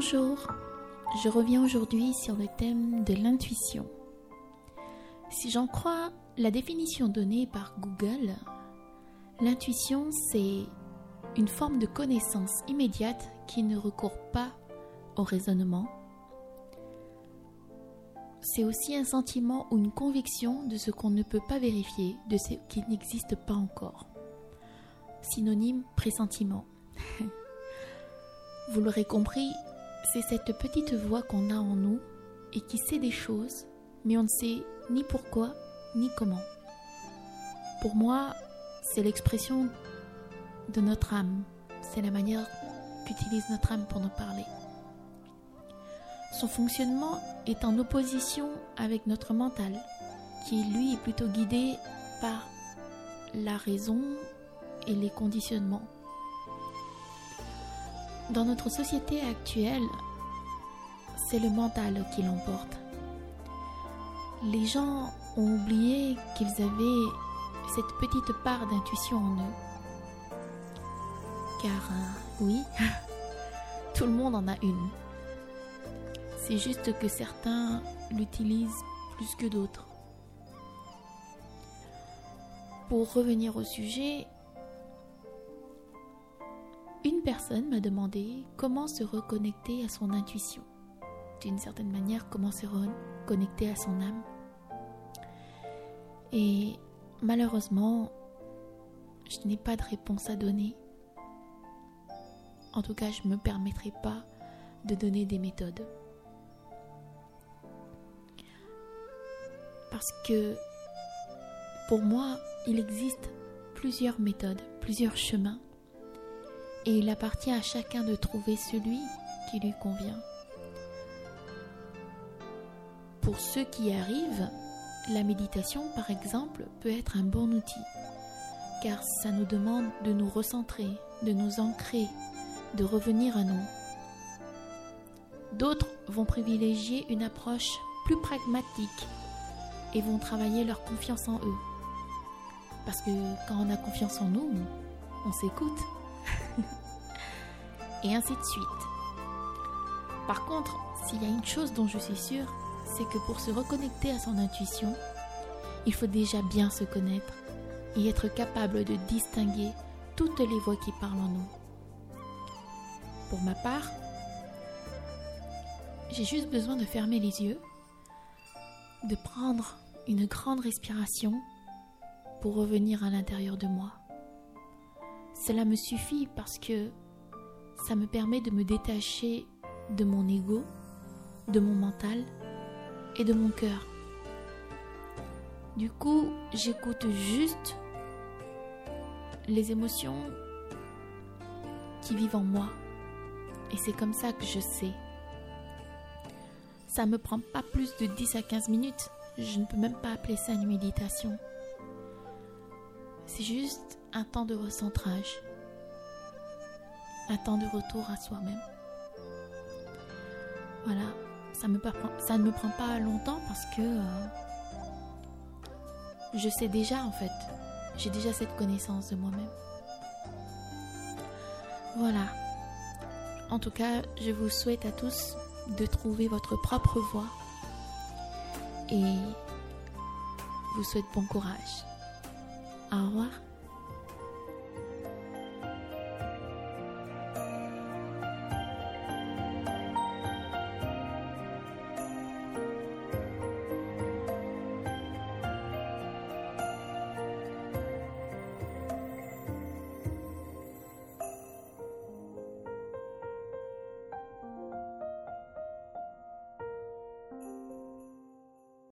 Bonjour, je reviens aujourd'hui sur le thème de l'intuition. Si j'en crois la définition donnée par Google, l'intuition c'est une forme de connaissance immédiate qui ne recourt pas au raisonnement. C'est aussi un sentiment ou une conviction de ce qu'on ne peut pas vérifier, de ce qui n'existe pas encore. Synonyme pressentiment. Vous l'aurez compris, c'est cette petite voix qu'on a en nous et qui sait des choses, mais on ne sait ni pourquoi ni comment. Pour moi, c'est l'expression de notre âme, c'est la manière qu'utilise notre âme pour nous parler. Son fonctionnement est en opposition avec notre mental, qui lui est plutôt guidé par la raison et les conditionnements. Dans notre société actuelle, c'est le mental qui l'emporte. Les gens ont oublié qu'ils avaient cette petite part d'intuition en eux. Car euh, oui, tout le monde en a une. C'est juste que certains l'utilisent plus que d'autres. Pour revenir au sujet, une personne m'a demandé comment se reconnecter à son intuition. D'une certaine manière, comment se reconnecter à son âme. Et malheureusement, je n'ai pas de réponse à donner. En tout cas, je ne me permettrai pas de donner des méthodes. Parce que pour moi, il existe plusieurs méthodes, plusieurs chemins et il appartient à chacun de trouver celui qui lui convient. Pour ceux qui arrivent, la méditation, par exemple, peut être un bon outil, car ça nous demande de nous recentrer, de nous ancrer, de revenir à nous. D'autres vont privilégier une approche plus pragmatique et vont travailler leur confiance en eux. Parce que quand on a confiance en nous, on s'écoute et ainsi de suite. Par contre, s'il y a une chose dont je suis sûre, c'est que pour se reconnecter à son intuition, il faut déjà bien se connaître et être capable de distinguer toutes les voix qui parlent en nous. Pour ma part, j'ai juste besoin de fermer les yeux, de prendre une grande respiration pour revenir à l'intérieur de moi. Cela me suffit parce que ça me permet de me détacher de mon ego, de mon mental et de mon cœur. Du coup, j'écoute juste les émotions qui vivent en moi. Et c'est comme ça que je sais. Ça me prend pas plus de 10 à 15 minutes. Je ne peux même pas appeler ça une méditation. C'est juste un temps de recentrage un temps de retour à soi-même. Voilà, ça, ne me prend pas longtemps parce que euh, je sais déjà en fait, j'ai déjà cette connaissance de moi-même. Voilà. En tout cas, je vous souhaite à tous de trouver votre propre voie et vous souhaite bon courage. Au revoir.